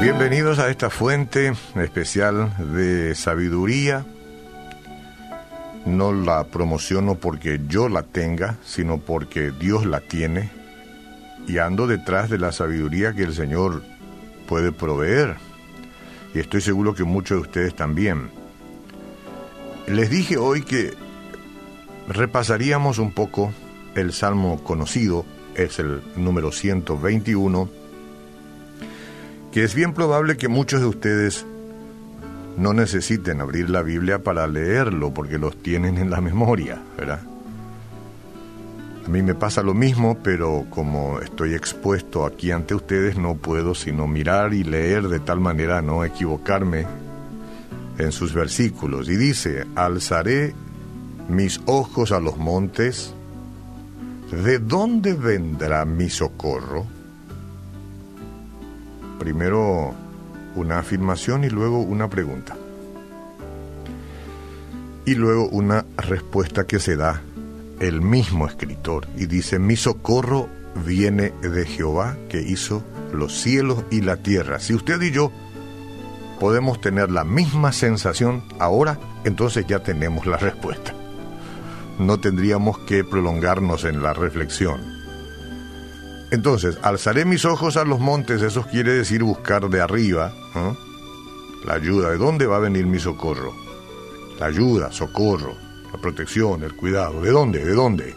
Bienvenidos a esta fuente especial de sabiduría. No la promociono porque yo la tenga, sino porque Dios la tiene. Y ando detrás de la sabiduría que el Señor puede proveer. Y estoy seguro que muchos de ustedes también. Les dije hoy que repasaríamos un poco el salmo conocido, es el número 121 que es bien probable que muchos de ustedes no necesiten abrir la Biblia para leerlo porque los tienen en la memoria, ¿verdad? A mí me pasa lo mismo, pero como estoy expuesto aquí ante ustedes, no puedo sino mirar y leer de tal manera no equivocarme en sus versículos. Y dice, alzaré mis ojos a los montes, ¿de dónde vendrá mi socorro? Primero una afirmación y luego una pregunta. Y luego una respuesta que se da el mismo escritor y dice, mi socorro viene de Jehová que hizo los cielos y la tierra. Si usted y yo podemos tener la misma sensación ahora, entonces ya tenemos la respuesta. No tendríamos que prolongarnos en la reflexión. Entonces, alzaré mis ojos a los montes, eso quiere decir buscar de arriba la ayuda. ¿De dónde va a venir mi socorro? La ayuda, socorro, la protección, el cuidado. ¿De dónde? ¿De dónde?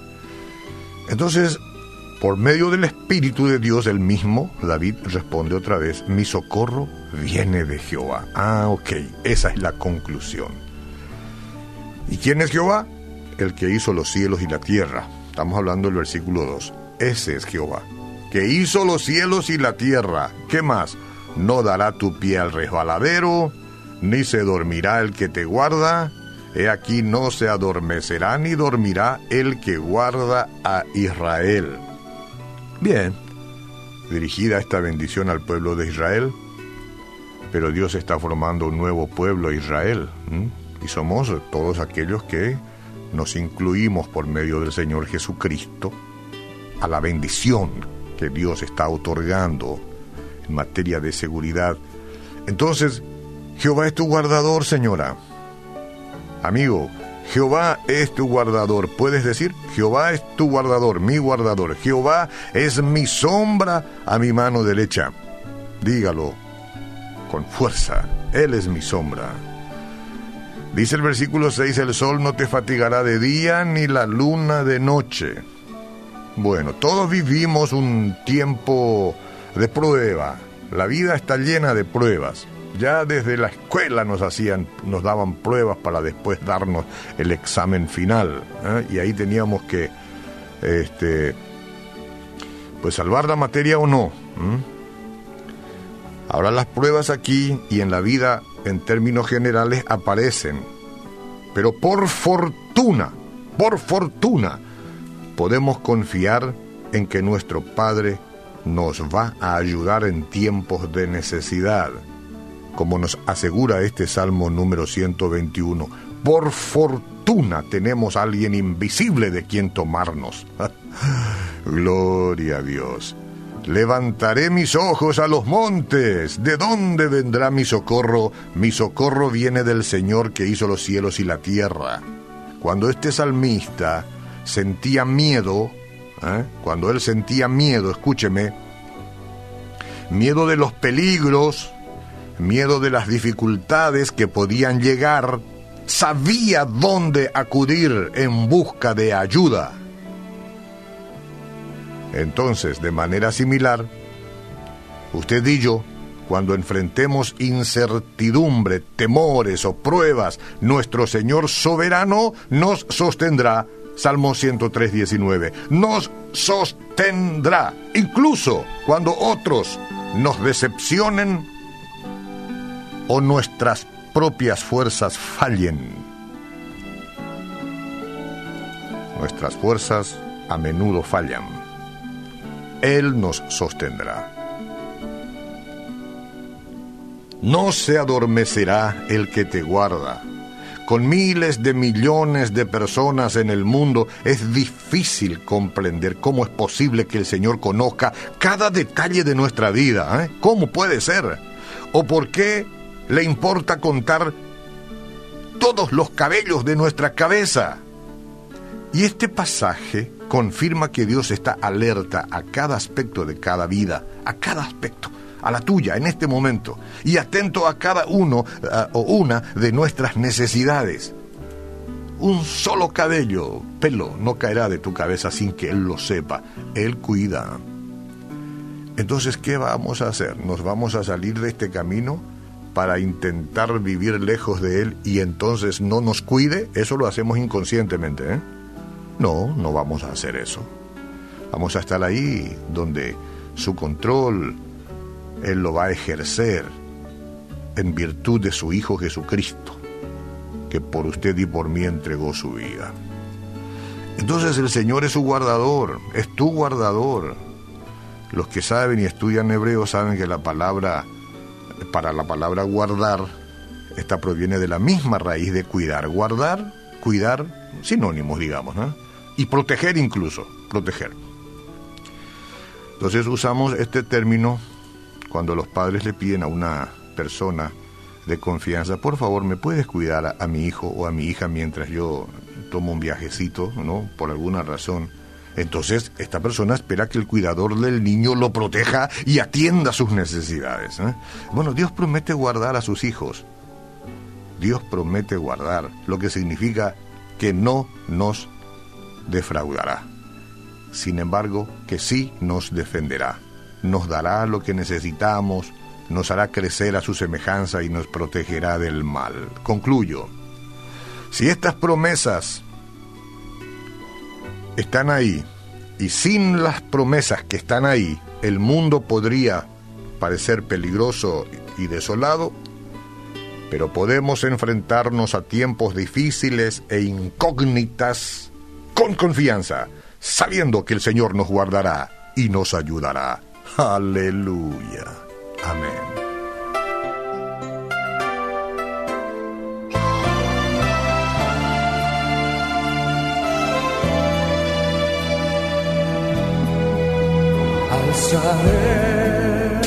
Entonces, por medio del Espíritu de Dios, el mismo, David responde otra vez, mi socorro viene de Jehová. Ah, ok, esa es la conclusión. ¿Y quién es Jehová? El que hizo los cielos y la tierra. Estamos hablando del versículo 2. Ese es Jehová que hizo los cielos y la tierra. ¿Qué más? No dará tu pie al resbaladero, ni se dormirá el que te guarda. He aquí no se adormecerá ni dormirá el que guarda a Israel. Bien, dirigida esta bendición al pueblo de Israel, pero Dios está formando un nuevo pueblo Israel, y somos todos aquellos que nos incluimos por medio del Señor Jesucristo a la bendición que Dios está otorgando en materia de seguridad. Entonces, Jehová es tu guardador, señora. Amigo, Jehová es tu guardador. Puedes decir, Jehová es tu guardador, mi guardador. Jehová es mi sombra a mi mano derecha. Dígalo con fuerza. Él es mi sombra. Dice el versículo 6, el sol no te fatigará de día ni la luna de noche. Bueno, todos vivimos un tiempo de prueba. La vida está llena de pruebas. Ya desde la escuela nos hacían, nos daban pruebas para después darnos el examen final. ¿eh? Y ahí teníamos que, este, pues salvar la materia o no. Ahora las pruebas aquí y en la vida, en términos generales, aparecen. Pero por fortuna, por fortuna, podemos confiar en que nuestro Padre nos va a ayudar en tiempos de necesidad, como nos asegura este Salmo número 121. Por fortuna tenemos a alguien invisible de quien tomarnos. Gloria a Dios. Levantaré mis ojos a los montes. ¿De dónde vendrá mi socorro? Mi socorro viene del Señor que hizo los cielos y la tierra. Cuando este salmista sentía miedo, ¿eh? cuando él sentía miedo, escúcheme, miedo de los peligros, miedo de las dificultades que podían llegar, sabía dónde acudir en busca de ayuda. Entonces, de manera similar, usted y yo, cuando enfrentemos incertidumbre, temores o pruebas, nuestro Señor soberano nos sostendrá Salmo 103, 19. Nos sostendrá, incluso cuando otros nos decepcionen o nuestras propias fuerzas fallen. Nuestras fuerzas a menudo fallan. Él nos sostendrá. No se adormecerá el que te guarda. Con miles de millones de personas en el mundo es difícil comprender cómo es posible que el Señor conozca cada detalle de nuestra vida. ¿eh? ¿Cómo puede ser? ¿O por qué le importa contar todos los cabellos de nuestra cabeza? Y este pasaje confirma que Dios está alerta a cada aspecto de cada vida, a cada aspecto a la tuya en este momento y atento a cada uno eh, o una de nuestras necesidades. Un solo cabello, pelo, no caerá de tu cabeza sin que Él lo sepa. Él cuida. Entonces, ¿qué vamos a hacer? ¿Nos vamos a salir de este camino para intentar vivir lejos de Él y entonces no nos cuide? Eso lo hacemos inconscientemente. ¿eh? No, no vamos a hacer eso. Vamos a estar ahí donde su control, él lo va a ejercer en virtud de su Hijo Jesucristo, que por usted y por mí entregó su vida. Entonces el Señor es su guardador, es tu guardador. Los que saben y estudian hebreo saben que la palabra, para la palabra guardar, esta proviene de la misma raíz de cuidar. Guardar, cuidar, sinónimos, digamos, ¿no? Y proteger incluso, proteger. Entonces usamos este término cuando los padres le piden a una persona de confianza, por favor, ¿me puedes cuidar a, mi hijo o a mi hija mientras yo tomo un viajecito, ¿no? Por alguna razón. Entonces, esta persona espera que el cuidador del niño lo proteja y atienda sus necesidades. ¿eh? Bueno, Dios promete guardar a sus hijos. Dios promete guardar, lo que significa que no nos defraudará. Sin embargo, que sí nos defenderá nos dará lo que necesitamos, nos hará crecer a su semejanza y nos protegerá del mal. Concluyo. Si estas promesas están ahí, y sin las promesas que están ahí, el mundo podría parecer peligroso y desolado, pero podemos enfrentarnos a tiempos difíciles e incógnitas con confianza, sabiendo que el Señor nos guardará y nos ayudará. Aleluya. Amén. Alzaré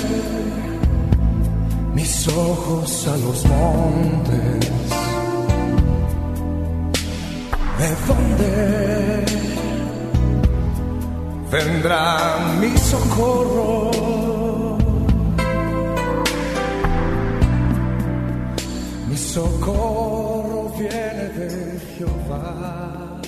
mis ojos a los montes. ¿De dónde? Vendrá mi socorro. Mi socorro viene de Jehová.